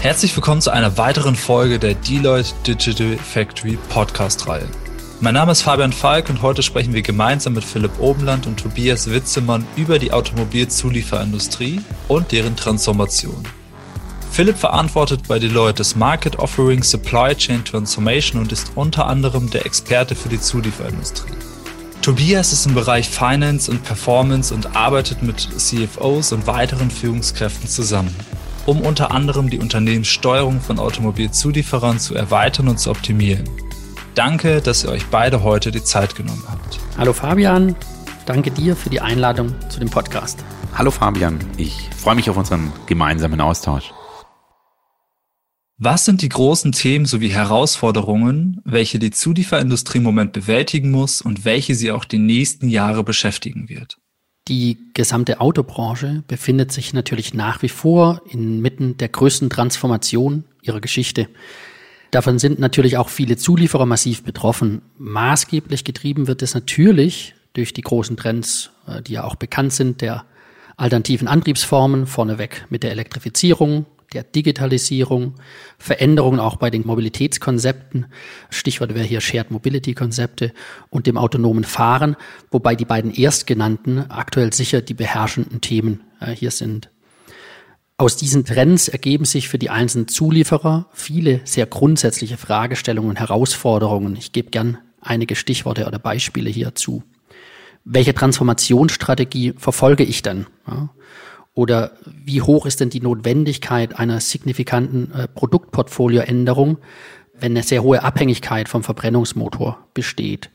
Herzlich willkommen zu einer weiteren Folge der Deloitte Digital Factory Podcast-Reihe. Mein Name ist Fabian Falk und heute sprechen wir gemeinsam mit Philipp Obenland und Tobias Witzemann über die Automobilzulieferindustrie und deren Transformation. Philipp verantwortet bei Deloitte das Market Offering Supply Chain Transformation und ist unter anderem der Experte für die Zulieferindustrie. Tobias ist im Bereich Finance und Performance und arbeitet mit CFOs und weiteren Führungskräften zusammen um unter anderem die Unternehmenssteuerung von Automobilzulieferern zu erweitern und zu optimieren. Danke, dass ihr euch beide heute die Zeit genommen habt. Hallo Fabian, danke dir für die Einladung zu dem Podcast. Hallo Fabian, ich freue mich auf unseren gemeinsamen Austausch. Was sind die großen Themen sowie Herausforderungen, welche die Zulieferindustrie im Moment bewältigen muss und welche sie auch die nächsten Jahre beschäftigen wird? Die gesamte Autobranche befindet sich natürlich nach wie vor inmitten der größten Transformation ihrer Geschichte. Davon sind natürlich auch viele Zulieferer massiv betroffen. Maßgeblich getrieben wird es natürlich durch die großen Trends, äh, die ja auch bekannt sind, der alternativen Antriebsformen, vorneweg mit der Elektrifizierung, der Digitalisierung, Veränderungen auch bei den Mobilitätskonzepten, Stichwort wäre hier Shared Mobility Konzepte und dem autonomen Fahren, wobei die beiden erstgenannten aktuell sicher die beherrschenden Themen äh, hier sind. Aus diesen Trends ergeben sich für die einzelnen Zulieferer viele sehr grundsätzliche Fragestellungen und Herausforderungen. Ich gebe gern einige Stichworte oder Beispiele hierzu. Welche Transformationsstrategie verfolge ich dann? Ja, oder wie hoch ist denn die Notwendigkeit einer signifikanten äh, Produktportfolioänderung, wenn eine sehr hohe Abhängigkeit vom Verbrennungsmotor besteht?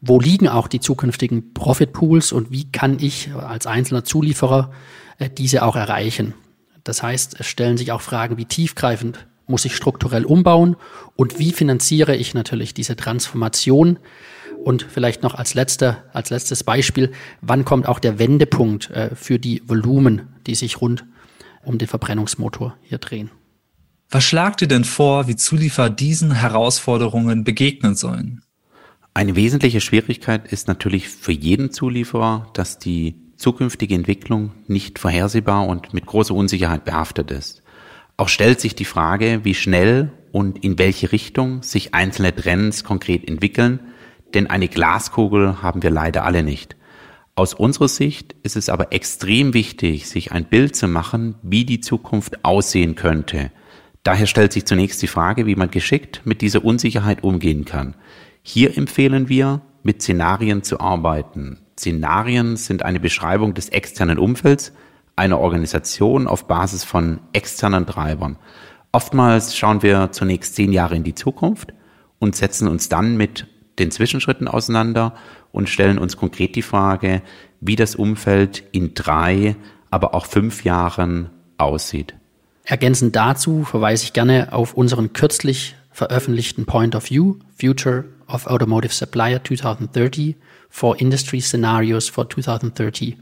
Wo liegen auch die zukünftigen Profitpools und wie kann ich als einzelner Zulieferer äh, diese auch erreichen? Das heißt, es stellen sich auch Fragen, wie tiefgreifend muss ich strukturell umbauen und wie finanziere ich natürlich diese Transformation und vielleicht noch als letzter, als letztes Beispiel, wann kommt auch der Wendepunkt äh, für die Volumen, die sich rund um den Verbrennungsmotor hier drehen? Was schlagt ihr denn vor, wie Zulieferer diesen Herausforderungen begegnen sollen? Eine wesentliche Schwierigkeit ist natürlich für jeden Zulieferer, dass die zukünftige Entwicklung nicht vorhersehbar und mit großer Unsicherheit behaftet ist. Auch stellt sich die Frage, wie schnell und in welche Richtung sich einzelne Trends konkret entwickeln, denn eine Glaskugel haben wir leider alle nicht. Aus unserer Sicht ist es aber extrem wichtig, sich ein Bild zu machen, wie die Zukunft aussehen könnte. Daher stellt sich zunächst die Frage, wie man geschickt mit dieser Unsicherheit umgehen kann. Hier empfehlen wir, mit Szenarien zu arbeiten. Szenarien sind eine Beschreibung des externen Umfelds einer Organisation auf Basis von externen Treibern. Oftmals schauen wir zunächst zehn Jahre in die Zukunft und setzen uns dann mit den Zwischenschritten auseinander und stellen uns konkret die Frage, wie das Umfeld in drei, aber auch fünf Jahren aussieht. Ergänzend dazu verweise ich gerne auf unseren kürzlich veröffentlichten Point of View, Future of Automotive Supplier 2030 for Industry Scenarios for 2030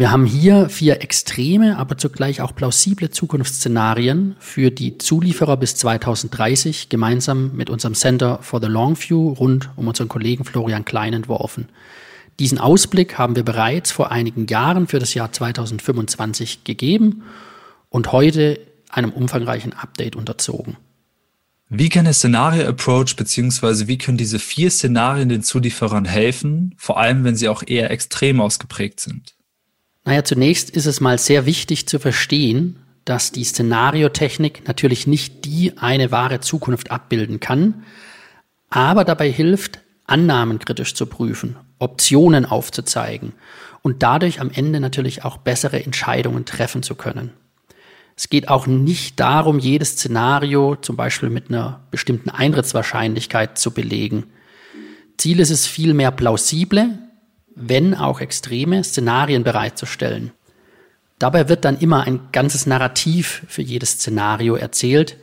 wir haben hier vier extreme, aber zugleich auch plausible Zukunftsszenarien für die Zulieferer bis 2030 gemeinsam mit unserem Center for the Long View rund um unseren Kollegen Florian Klein entworfen. Diesen Ausblick haben wir bereits vor einigen Jahren für das Jahr 2025 gegeben und heute einem umfangreichen Update unterzogen. Wie kann der Szenario Approach bzw. wie können diese vier Szenarien den Zulieferern helfen, vor allem wenn sie auch eher extrem ausgeprägt sind? Naja, zunächst ist es mal sehr wichtig zu verstehen, dass die Szenariotechnik natürlich nicht die eine wahre Zukunft abbilden kann, aber dabei hilft, Annahmen kritisch zu prüfen, Optionen aufzuzeigen und dadurch am Ende natürlich auch bessere Entscheidungen treffen zu können. Es geht auch nicht darum, jedes Szenario zum Beispiel mit einer bestimmten Eintrittswahrscheinlichkeit zu belegen. Ziel ist es vielmehr plausible, wenn auch extreme Szenarien bereitzustellen. Dabei wird dann immer ein ganzes Narrativ für jedes Szenario erzählt,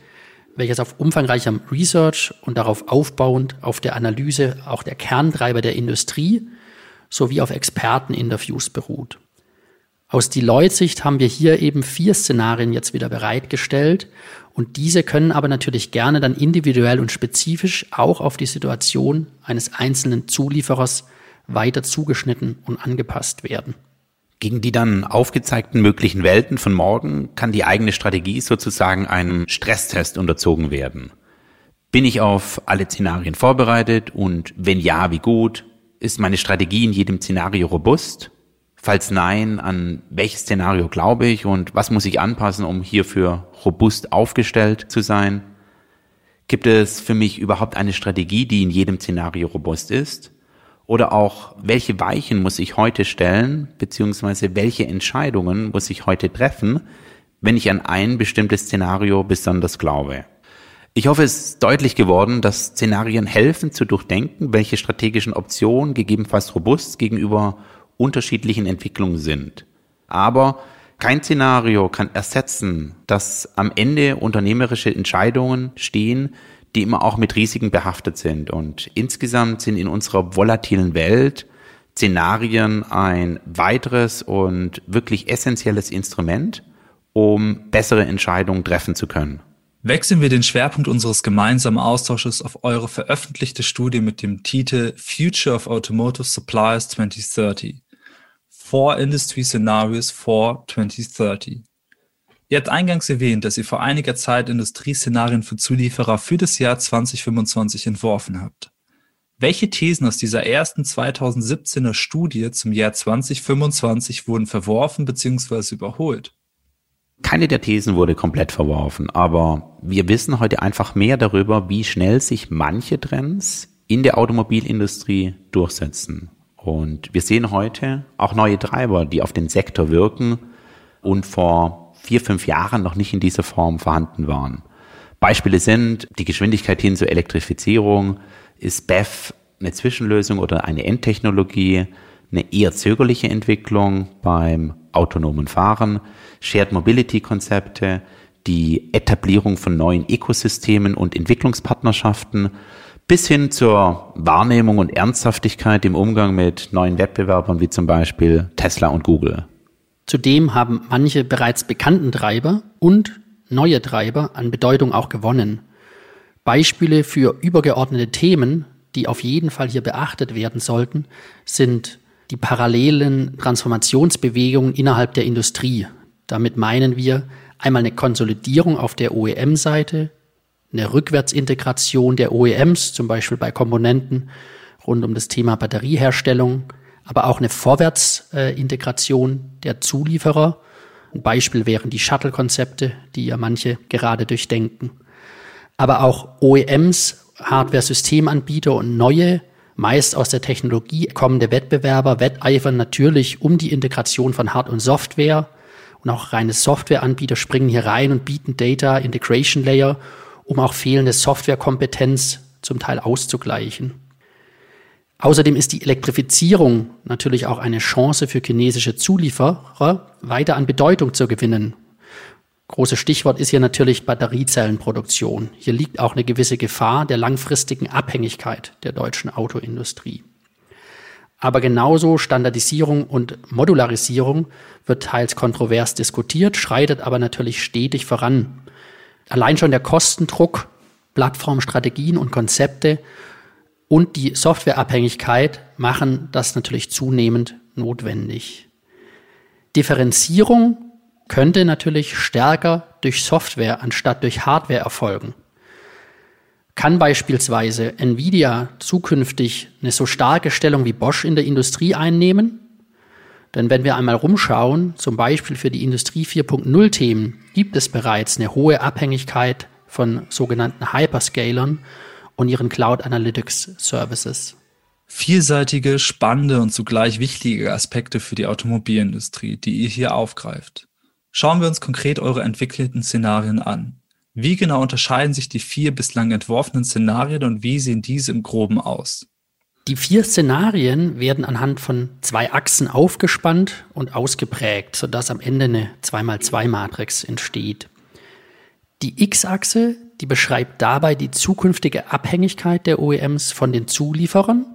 welches auf umfangreichem Research und darauf aufbauend auf der Analyse auch der Kerntreiber der Industrie sowie auf Experteninterviews beruht. Aus Deloitte-Sicht haben wir hier eben vier Szenarien jetzt wieder bereitgestellt und diese können aber natürlich gerne dann individuell und spezifisch auch auf die Situation eines einzelnen Zulieferers weiter zugeschnitten und angepasst werden. Gegen die dann aufgezeigten möglichen Welten von morgen kann die eigene Strategie sozusagen einem Stresstest unterzogen werden. Bin ich auf alle Szenarien vorbereitet und wenn ja, wie gut? Ist meine Strategie in jedem Szenario robust? Falls nein, an welches Szenario glaube ich und was muss ich anpassen, um hierfür robust aufgestellt zu sein? Gibt es für mich überhaupt eine Strategie, die in jedem Szenario robust ist? Oder auch, welche Weichen muss ich heute stellen, beziehungsweise welche Entscheidungen muss ich heute treffen, wenn ich an ein bestimmtes Szenario besonders glaube? Ich hoffe, es ist deutlich geworden, dass Szenarien helfen zu durchdenken, welche strategischen Optionen gegebenenfalls robust gegenüber unterschiedlichen Entwicklungen sind. Aber kein Szenario kann ersetzen, dass am Ende unternehmerische Entscheidungen stehen, die immer auch mit Risiken behaftet sind. Und insgesamt sind in unserer volatilen Welt Szenarien ein weiteres und wirklich essentielles Instrument, um bessere Entscheidungen treffen zu können. Wechseln wir den Schwerpunkt unseres gemeinsamen Austausches auf eure veröffentlichte Studie mit dem Titel Future of Automotive Suppliers 2030. Four Industry Scenarios for 2030. Ihr habt eingangs erwähnt, dass ihr vor einiger Zeit Industrieszenarien für Zulieferer für das Jahr 2025 entworfen habt. Welche Thesen aus dieser ersten 2017er Studie zum Jahr 2025 wurden verworfen bzw. überholt? Keine der Thesen wurde komplett verworfen, aber wir wissen heute einfach mehr darüber, wie schnell sich manche Trends in der Automobilindustrie durchsetzen. Und wir sehen heute auch neue Treiber, die auf den Sektor wirken und vor vier, fünf Jahren noch nicht in dieser Form vorhanden waren. Beispiele sind die Geschwindigkeit hin zur Elektrifizierung. Ist BEF eine Zwischenlösung oder eine Endtechnologie? Eine eher zögerliche Entwicklung beim autonomen Fahren, Shared Mobility Konzepte, die Etablierung von neuen Ökosystemen und Entwicklungspartnerschaften bis hin zur Wahrnehmung und Ernsthaftigkeit im Umgang mit neuen Wettbewerbern wie zum Beispiel Tesla und Google. Zudem haben manche bereits bekannten Treiber und neue Treiber an Bedeutung auch gewonnen. Beispiele für übergeordnete Themen, die auf jeden Fall hier beachtet werden sollten, sind die parallelen Transformationsbewegungen innerhalb der Industrie. Damit meinen wir einmal eine Konsolidierung auf der OEM-Seite, eine Rückwärtsintegration der OEMs, zum Beispiel bei Komponenten rund um das Thema Batterieherstellung, aber auch eine Vorwärtsintegration der Zulieferer. Ein Beispiel wären die Shuttle-Konzepte, die ja manche gerade durchdenken. Aber auch OEMs, Hardware-Systemanbieter und neue, meist aus der Technologie kommende Wettbewerber wetteifern natürlich um die Integration von Hard- und Software. Und auch reine Softwareanbieter springen hier rein und bieten Data Integration Layer um auch fehlende Softwarekompetenz zum Teil auszugleichen. Außerdem ist die Elektrifizierung natürlich auch eine Chance für chinesische Zulieferer, weiter an Bedeutung zu gewinnen. Großes Stichwort ist hier natürlich Batteriezellenproduktion. Hier liegt auch eine gewisse Gefahr der langfristigen Abhängigkeit der deutschen Autoindustrie. Aber genauso Standardisierung und Modularisierung wird teils kontrovers diskutiert, schreitet aber natürlich stetig voran allein schon der Kostendruck, Plattformstrategien und Konzepte und die Softwareabhängigkeit machen das natürlich zunehmend notwendig. Differenzierung könnte natürlich stärker durch Software anstatt durch Hardware erfolgen. Kann beispielsweise Nvidia zukünftig eine so starke Stellung wie Bosch in der Industrie einnehmen? Denn wenn wir einmal rumschauen, zum Beispiel für die Industrie 4.0 Themen, gibt es bereits eine hohe Abhängigkeit von sogenannten Hyperscalern und ihren Cloud Analytics Services. Vielseitige, spannende und zugleich wichtige Aspekte für die Automobilindustrie, die ihr hier aufgreift. Schauen wir uns konkret eure entwickelten Szenarien an. Wie genau unterscheiden sich die vier bislang entworfenen Szenarien und wie sehen diese im Groben aus? Die vier Szenarien werden anhand von zwei Achsen aufgespannt und ausgeprägt, sodass am Ende eine 2x2-Matrix entsteht. Die X-Achse, die beschreibt dabei die zukünftige Abhängigkeit der OEMs von den Zulieferern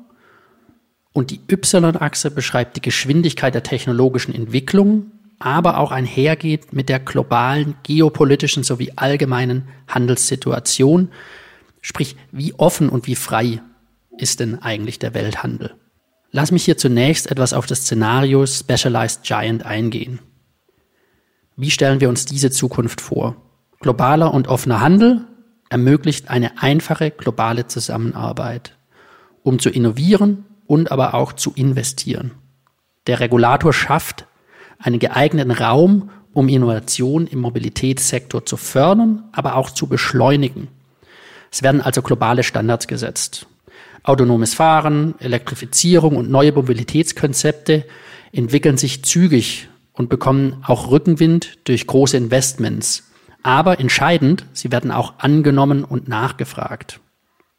und die Y-Achse beschreibt die Geschwindigkeit der technologischen Entwicklung, aber auch einhergeht mit der globalen geopolitischen sowie allgemeinen Handelssituation, sprich wie offen und wie frei ist denn eigentlich der Welthandel? Lass mich hier zunächst etwas auf das Szenario Specialized Giant eingehen. Wie stellen wir uns diese Zukunft vor? Globaler und offener Handel ermöglicht eine einfache globale Zusammenarbeit, um zu innovieren und aber auch zu investieren. Der Regulator schafft einen geeigneten Raum, um Innovation im Mobilitätssektor zu fördern, aber auch zu beschleunigen. Es werden also globale Standards gesetzt. Autonomes Fahren, Elektrifizierung und neue Mobilitätskonzepte entwickeln sich zügig und bekommen auch Rückenwind durch große Investments. Aber entscheidend, sie werden auch angenommen und nachgefragt.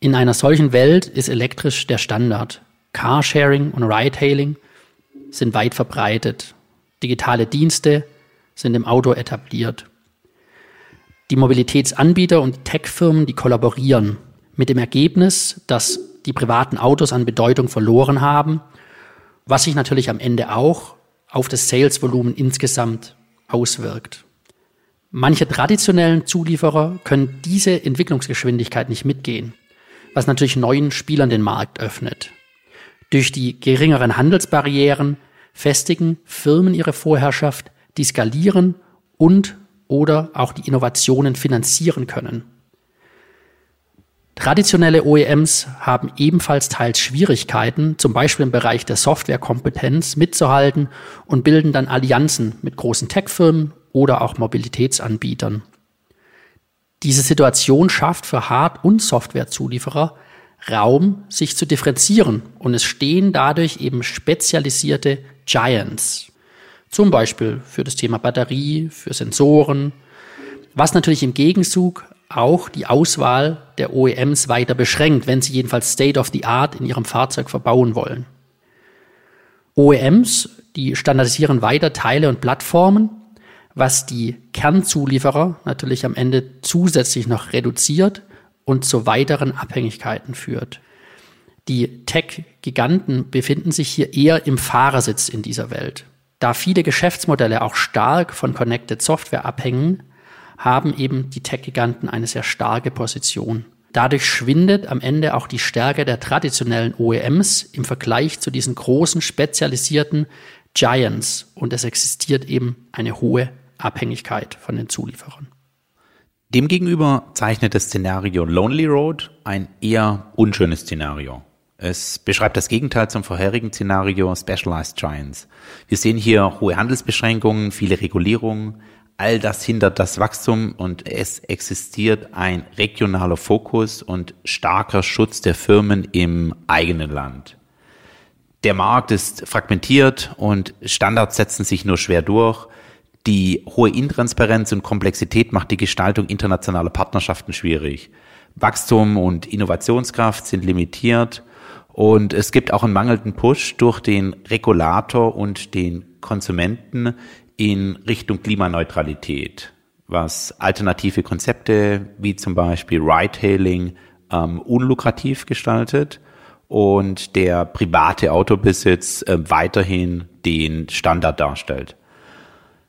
In einer solchen Welt ist elektrisch der Standard. Carsharing und Ridehailing sind weit verbreitet. Digitale Dienste sind im Auto etabliert. Die Mobilitätsanbieter und Tech-Firmen, die kollaborieren mit dem Ergebnis, dass die privaten Autos an Bedeutung verloren haben, was sich natürlich am Ende auch auf das Salesvolumen insgesamt auswirkt. Manche traditionellen Zulieferer können diese Entwicklungsgeschwindigkeit nicht mitgehen, was natürlich neuen Spielern den Markt öffnet. Durch die geringeren Handelsbarrieren festigen Firmen ihre Vorherrschaft, die skalieren und oder auch die Innovationen finanzieren können. Traditionelle OEMs haben ebenfalls teils Schwierigkeiten, zum Beispiel im Bereich der Softwarekompetenz mitzuhalten und bilden dann Allianzen mit großen Tech-Firmen oder auch Mobilitätsanbietern. Diese Situation schafft für Hard- und Softwarezulieferer Raum, sich zu differenzieren und es stehen dadurch eben spezialisierte Giants. Zum Beispiel für das Thema Batterie, für Sensoren, was natürlich im Gegenzug auch die Auswahl der OEMs weiter beschränkt, wenn sie jedenfalls State of the Art in ihrem Fahrzeug verbauen wollen. OEMs, die standardisieren weiter Teile und Plattformen, was die Kernzulieferer natürlich am Ende zusätzlich noch reduziert und zu weiteren Abhängigkeiten führt. Die Tech-Giganten befinden sich hier eher im Fahrersitz in dieser Welt. Da viele Geschäftsmodelle auch stark von Connected Software abhängen, haben eben die Tech-Giganten eine sehr starke Position. Dadurch schwindet am Ende auch die Stärke der traditionellen OEMs im Vergleich zu diesen großen spezialisierten Giants und es existiert eben eine hohe Abhängigkeit von den Zulieferern. Demgegenüber zeichnet das Szenario Lonely Road ein eher unschönes Szenario. Es beschreibt das Gegenteil zum vorherigen Szenario Specialized Giants. Wir sehen hier hohe Handelsbeschränkungen, viele Regulierungen, all das hindert das Wachstum und es existiert ein regionaler Fokus und starker Schutz der Firmen im eigenen Land. Der Markt ist fragmentiert und Standards setzen sich nur schwer durch. Die hohe Intransparenz und Komplexität macht die Gestaltung internationaler Partnerschaften schwierig. Wachstum und Innovationskraft sind limitiert und es gibt auch einen mangelnden Push durch den Regulator und den Konsumenten in Richtung Klimaneutralität, was alternative Konzepte wie zum Beispiel Ride-Hailing ähm, unlukrativ gestaltet und der private Autobesitz äh, weiterhin den Standard darstellt.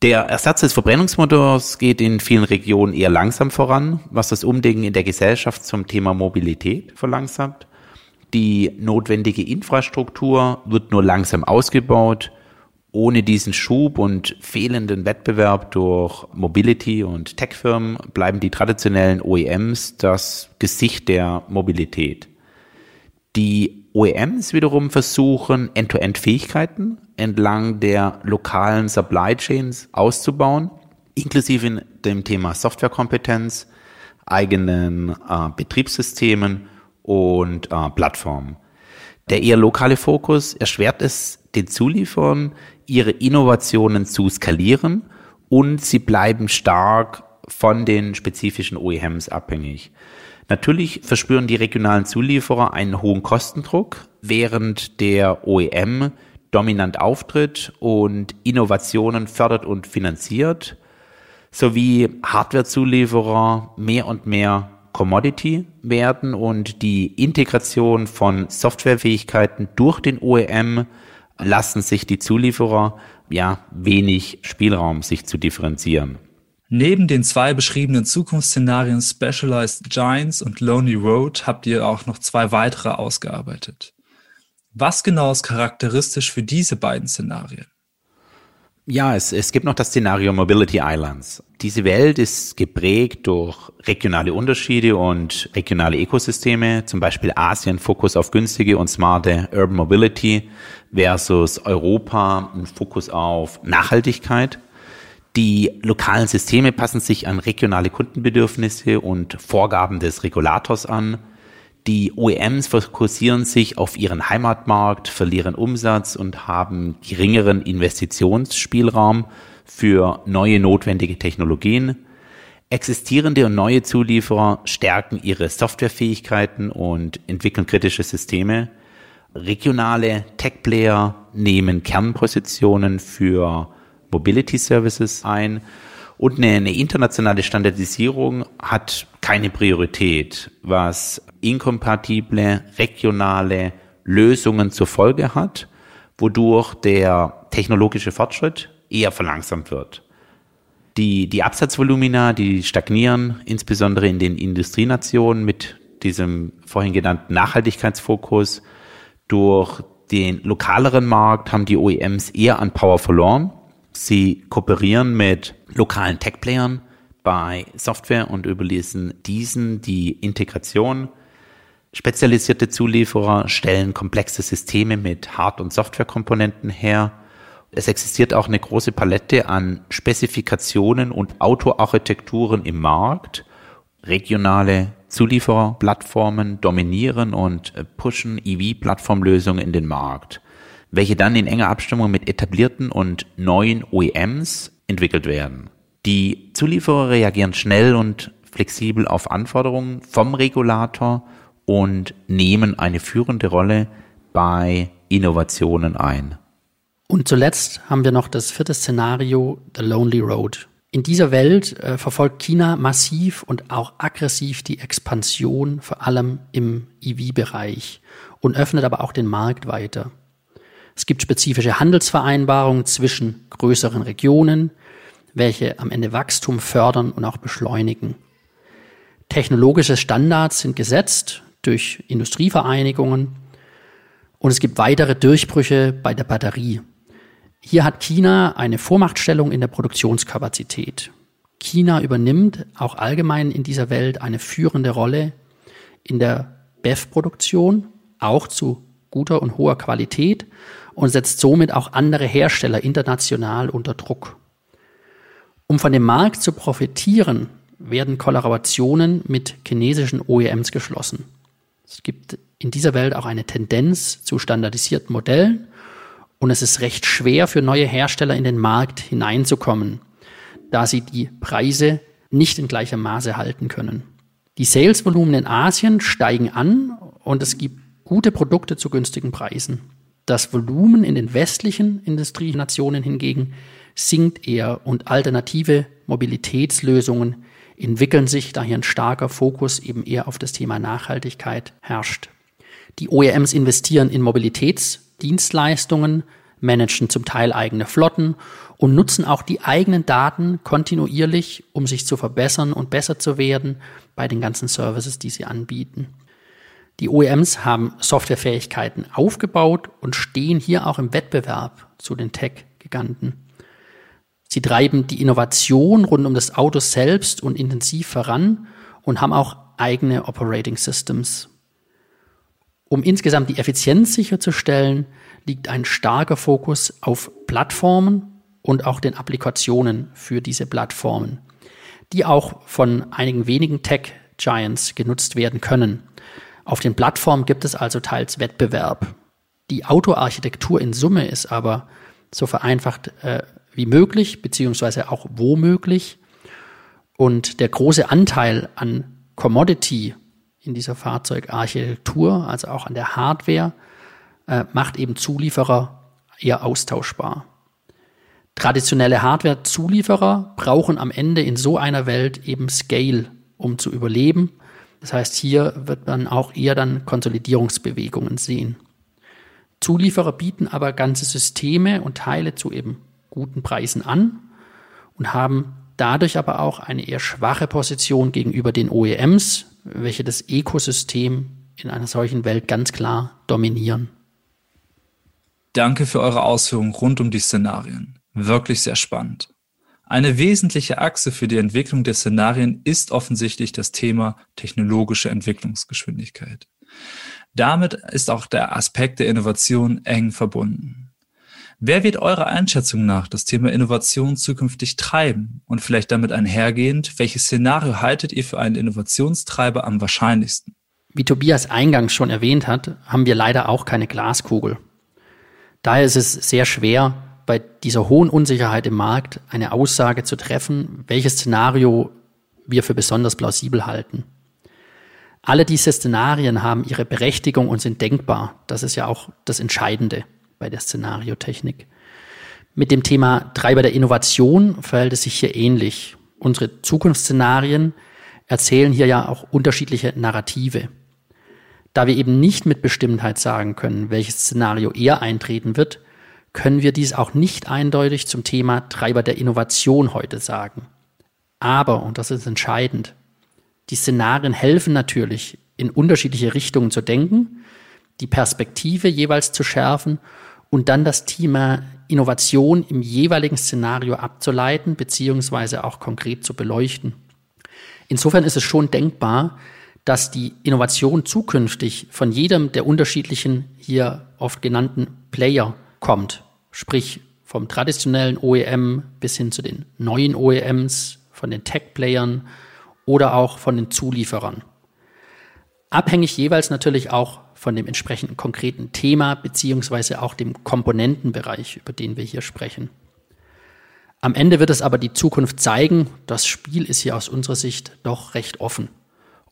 Der Ersatz des Verbrennungsmotors geht in vielen Regionen eher langsam voran, was das Umdenken in der Gesellschaft zum Thema Mobilität verlangsamt. Die notwendige Infrastruktur wird nur langsam ausgebaut ohne diesen Schub und fehlenden Wettbewerb durch Mobility und Tech-Firmen bleiben die traditionellen OEMs das Gesicht der Mobilität. Die OEMs wiederum versuchen, End-to-End-Fähigkeiten entlang der lokalen Supply Chains auszubauen, inklusive in dem Thema Softwarekompetenz, eigenen äh, Betriebssystemen und äh, Plattformen. Der eher lokale Fokus erschwert es den Zulieferern, ihre Innovationen zu skalieren und sie bleiben stark von den spezifischen OEMs abhängig. Natürlich verspüren die regionalen Zulieferer einen hohen Kostendruck, während der OEM dominant auftritt und Innovationen fördert und finanziert, sowie Hardware-Zulieferer mehr und mehr Commodity werden und die Integration von Softwarefähigkeiten durch den OEM lassen sich die Zulieferer ja wenig Spielraum, sich zu differenzieren. Neben den zwei beschriebenen Zukunftsszenarien Specialized Giants und Lonely Road habt ihr auch noch zwei weitere ausgearbeitet. Was genau ist charakteristisch für diese beiden Szenarien? Ja, es, es gibt noch das Szenario Mobility Islands. Diese Welt ist geprägt durch regionale Unterschiede und regionale Ökosysteme, zum Beispiel Asien Fokus auf günstige und smarte Urban Mobility versus Europa ein Fokus auf Nachhaltigkeit. Die lokalen Systeme passen sich an regionale Kundenbedürfnisse und Vorgaben des Regulators an. Die OEMs fokussieren sich auf ihren Heimatmarkt, verlieren Umsatz und haben geringeren Investitionsspielraum für neue notwendige Technologien. Existierende und neue Zulieferer stärken ihre Softwarefähigkeiten und entwickeln kritische Systeme. Regionale Tech-Player nehmen Kernpositionen für Mobility Services ein und eine, eine internationale Standardisierung hat keine Priorität, was inkompatible regionale Lösungen zur Folge hat, wodurch der technologische Fortschritt eher verlangsamt wird. Die, die Absatzvolumina, die stagnieren, insbesondere in den Industrienationen mit diesem vorhin genannten Nachhaltigkeitsfokus. Durch den lokaleren Markt haben die OEMs eher an Power verloren Sie kooperieren mit lokalen Tech-Playern bei Software und überließen diesen die Integration. Spezialisierte Zulieferer stellen komplexe Systeme mit Hard- und Softwarekomponenten her. Es existiert auch eine große Palette an Spezifikationen und Autoarchitekturen im Markt. Regionale Zuliefererplattformen dominieren und pushen EV-Plattformlösungen in den Markt welche dann in enger Abstimmung mit etablierten und neuen OEMs entwickelt werden. Die Zulieferer reagieren schnell und flexibel auf Anforderungen vom Regulator und nehmen eine führende Rolle bei Innovationen ein. Und zuletzt haben wir noch das vierte Szenario, The Lonely Road. In dieser Welt äh, verfolgt China massiv und auch aggressiv die Expansion, vor allem im EV-Bereich, und öffnet aber auch den Markt weiter. Es gibt spezifische Handelsvereinbarungen zwischen größeren Regionen, welche am Ende Wachstum fördern und auch beschleunigen. Technologische Standards sind gesetzt durch Industrievereinigungen und es gibt weitere Durchbrüche bei der Batterie. Hier hat China eine Vormachtstellung in der Produktionskapazität. China übernimmt auch allgemein in dieser Welt eine führende Rolle in der BEF-Produktion, auch zu guter und hoher Qualität und setzt somit auch andere Hersteller international unter Druck. Um von dem Markt zu profitieren, werden Kollaborationen mit chinesischen OEMs geschlossen. Es gibt in dieser Welt auch eine Tendenz zu standardisierten Modellen und es ist recht schwer für neue Hersteller in den Markt hineinzukommen, da sie die Preise nicht in gleichem Maße halten können. Die Salesvolumen in Asien steigen an und es gibt gute Produkte zu günstigen Preisen. Das Volumen in den westlichen Industrienationen hingegen sinkt eher und alternative Mobilitätslösungen entwickeln sich, da hier ein starker Fokus eben eher auf das Thema Nachhaltigkeit herrscht. Die OEMs investieren in Mobilitätsdienstleistungen, managen zum Teil eigene Flotten und nutzen auch die eigenen Daten kontinuierlich, um sich zu verbessern und besser zu werden bei den ganzen Services, die sie anbieten. Die OEMs haben Softwarefähigkeiten aufgebaut und stehen hier auch im Wettbewerb zu den Tech-Giganten. Sie treiben die Innovation rund um das Auto selbst und intensiv voran und haben auch eigene Operating Systems. Um insgesamt die Effizienz sicherzustellen, liegt ein starker Fokus auf Plattformen und auch den Applikationen für diese Plattformen, die auch von einigen wenigen Tech-Giants genutzt werden können. Auf den Plattformen gibt es also teils Wettbewerb. Die Autoarchitektur in Summe ist aber so vereinfacht äh, wie möglich, beziehungsweise auch womöglich. Und der große Anteil an Commodity in dieser Fahrzeugarchitektur, also auch an der Hardware, äh, macht eben Zulieferer eher austauschbar. Traditionelle Hardware-Zulieferer brauchen am Ende in so einer Welt eben Scale, um zu überleben das heißt, hier wird man auch eher dann Konsolidierungsbewegungen sehen. Zulieferer bieten aber ganze Systeme und Teile zu eben guten Preisen an und haben dadurch aber auch eine eher schwache Position gegenüber den OEMs, welche das Ökosystem in einer solchen Welt ganz klar dominieren. Danke für eure Ausführungen rund um die Szenarien. Wirklich sehr spannend. Eine wesentliche Achse für die Entwicklung der Szenarien ist offensichtlich das Thema technologische Entwicklungsgeschwindigkeit. Damit ist auch der Aspekt der Innovation eng verbunden. Wer wird eurer Einschätzung nach das Thema Innovation zukünftig treiben und vielleicht damit einhergehend, welches Szenario haltet ihr für einen Innovationstreiber am wahrscheinlichsten? Wie Tobias eingangs schon erwähnt hat, haben wir leider auch keine Glaskugel. Daher ist es sehr schwer, bei dieser hohen Unsicherheit im Markt eine Aussage zu treffen, welches Szenario wir für besonders plausibel halten. Alle diese Szenarien haben ihre Berechtigung und sind denkbar. Das ist ja auch das Entscheidende bei der Szenariotechnik. Mit dem Thema Treiber der Innovation verhält es sich hier ähnlich. Unsere Zukunftsszenarien erzählen hier ja auch unterschiedliche Narrative. Da wir eben nicht mit Bestimmtheit sagen können, welches Szenario eher eintreten wird, können wir dies auch nicht eindeutig zum Thema Treiber der Innovation heute sagen. Aber, und das ist entscheidend, die Szenarien helfen natürlich, in unterschiedliche Richtungen zu denken, die Perspektive jeweils zu schärfen und dann das Thema Innovation im jeweiligen Szenario abzuleiten, beziehungsweise auch konkret zu beleuchten. Insofern ist es schon denkbar, dass die Innovation zukünftig von jedem der unterschiedlichen hier oft genannten Player kommt. Sprich vom traditionellen OEM bis hin zu den neuen OEMs, von den Tech-Playern oder auch von den Zulieferern. Abhängig jeweils natürlich auch von dem entsprechenden konkreten Thema beziehungsweise auch dem Komponentenbereich, über den wir hier sprechen. Am Ende wird es aber die Zukunft zeigen. Das Spiel ist hier aus unserer Sicht doch recht offen.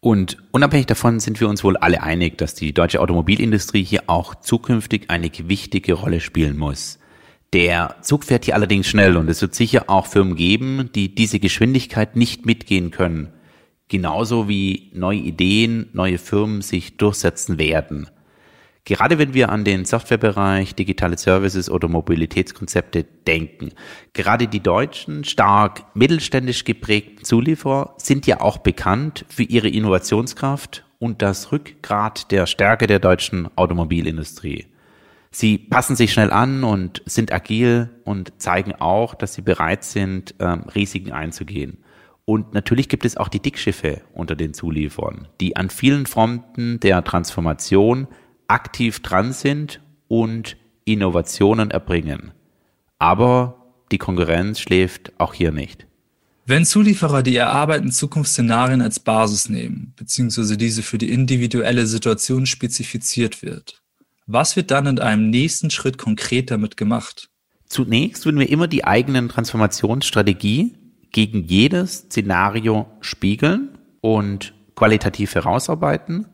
Und unabhängig davon sind wir uns wohl alle einig, dass die deutsche Automobilindustrie hier auch zukünftig eine wichtige Rolle spielen muss. Der Zug fährt hier allerdings schnell und es wird sicher auch Firmen geben, die diese Geschwindigkeit nicht mitgehen können. Genauso wie neue Ideen, neue Firmen sich durchsetzen werden. Gerade wenn wir an den Softwarebereich, digitale Services oder Mobilitätskonzepte denken. Gerade die deutschen, stark mittelständisch geprägten Zulieferer sind ja auch bekannt für ihre Innovationskraft und das Rückgrat der Stärke der deutschen Automobilindustrie. Sie passen sich schnell an und sind agil und zeigen auch, dass sie bereit sind, ähm, Risiken einzugehen. Und natürlich gibt es auch die Dickschiffe unter den Zulieferern, die an vielen Fronten der Transformation aktiv dran sind und Innovationen erbringen. Aber die Konkurrenz schläft auch hier nicht. Wenn Zulieferer die erarbeiteten Zukunftsszenarien als Basis nehmen, beziehungsweise diese für die individuelle Situation spezifiziert wird, was wird dann in einem nächsten Schritt konkret damit gemacht? Zunächst würden wir immer die eigenen Transformationsstrategie gegen jedes Szenario spiegeln und qualitativ herausarbeiten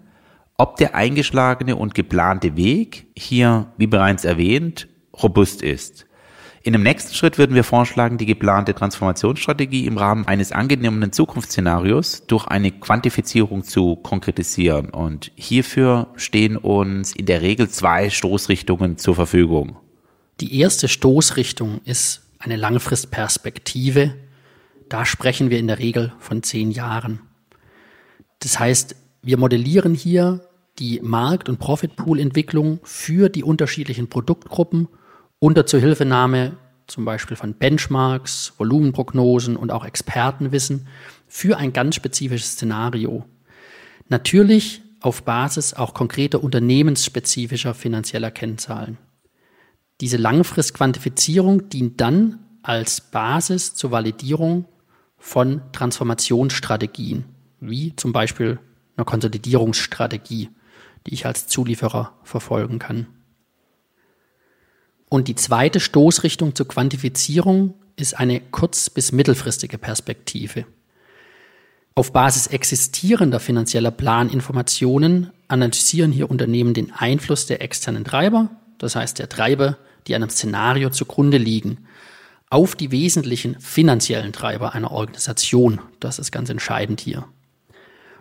ob der eingeschlagene und geplante Weg hier, wie bereits erwähnt, robust ist. In dem nächsten Schritt würden wir vorschlagen, die geplante Transformationsstrategie im Rahmen eines angenommenen Zukunftsszenarios durch eine Quantifizierung zu konkretisieren. Und hierfür stehen uns in der Regel zwei Stoßrichtungen zur Verfügung. Die erste Stoßrichtung ist eine Langfristperspektive. Da sprechen wir in der Regel von zehn Jahren. Das heißt, wir modellieren hier die Markt- und Profitpool-Entwicklung für die unterschiedlichen Produktgruppen unter Zuhilfenahme zum Beispiel von Benchmarks, Volumenprognosen und auch Expertenwissen für ein ganz spezifisches Szenario. Natürlich auf Basis auch konkreter unternehmensspezifischer finanzieller Kennzahlen. Diese Langfristquantifizierung dient dann als Basis zur Validierung von Transformationsstrategien, wie zum Beispiel einer Konsolidierungsstrategie die ich als Zulieferer verfolgen kann. Und die zweite Stoßrichtung zur Quantifizierung ist eine kurz- bis mittelfristige Perspektive. Auf Basis existierender finanzieller Planinformationen analysieren hier Unternehmen den Einfluss der externen Treiber, das heißt der Treiber, die einem Szenario zugrunde liegen, auf die wesentlichen finanziellen Treiber einer Organisation. Das ist ganz entscheidend hier.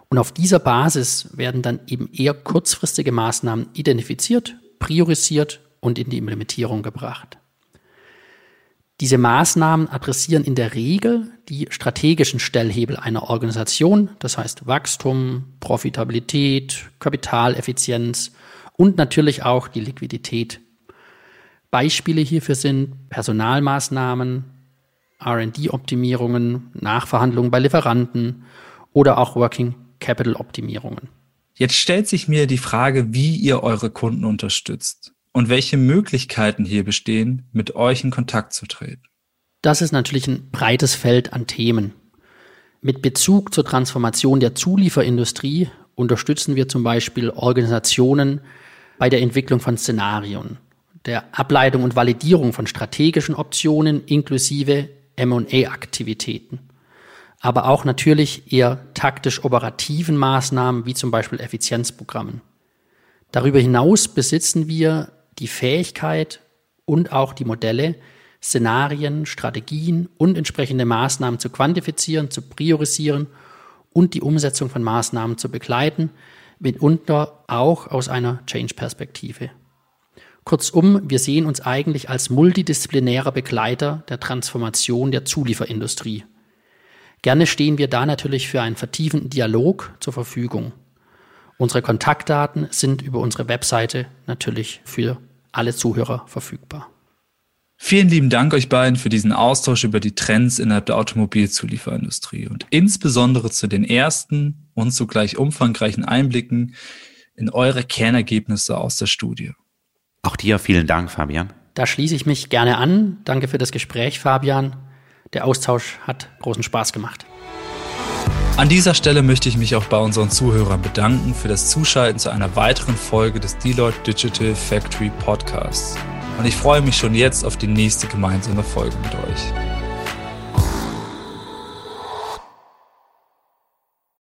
Und auf dieser Basis werden dann eben eher kurzfristige Maßnahmen identifiziert, priorisiert und in die Implementierung gebracht. Diese Maßnahmen adressieren in der Regel die strategischen Stellhebel einer Organisation, das heißt Wachstum, Profitabilität, Kapitaleffizienz und natürlich auch die Liquidität. Beispiele hierfür sind Personalmaßnahmen, RD-Optimierungen, Nachverhandlungen bei Lieferanten oder auch Working Capital-Optimierungen. Jetzt stellt sich mir die Frage, wie ihr eure Kunden unterstützt und welche Möglichkeiten hier bestehen, mit euch in Kontakt zu treten. Das ist natürlich ein breites Feld an Themen. Mit Bezug zur Transformation der Zulieferindustrie unterstützen wir zum Beispiel Organisationen bei der Entwicklung von Szenarien, der Ableitung und Validierung von strategischen Optionen inklusive MA-Aktivitäten, aber auch natürlich eher taktisch operativen Maßnahmen wie zum Beispiel Effizienzprogrammen. Darüber hinaus besitzen wir die Fähigkeit und auch die Modelle, Szenarien, Strategien und entsprechende Maßnahmen zu quantifizieren, zu priorisieren und die Umsetzung von Maßnahmen zu begleiten, mitunter auch aus einer Change-Perspektive. Kurzum, wir sehen uns eigentlich als multidisziplinärer Begleiter der Transformation der Zulieferindustrie. Gerne stehen wir da natürlich für einen vertiefenden Dialog zur Verfügung. Unsere Kontaktdaten sind über unsere Webseite natürlich für alle Zuhörer verfügbar. Vielen lieben Dank euch beiden für diesen Austausch über die Trends innerhalb der Automobilzulieferindustrie und insbesondere zu den ersten und zugleich umfangreichen Einblicken in eure Kernergebnisse aus der Studie. Auch dir vielen Dank, Fabian. Da schließe ich mich gerne an. Danke für das Gespräch, Fabian. Der Austausch hat großen Spaß gemacht. An dieser Stelle möchte ich mich auch bei unseren Zuhörern bedanken für das Zuschalten zu einer weiteren Folge des Deloitte Digital Factory Podcasts und ich freue mich schon jetzt auf die nächste gemeinsame Folge mit euch.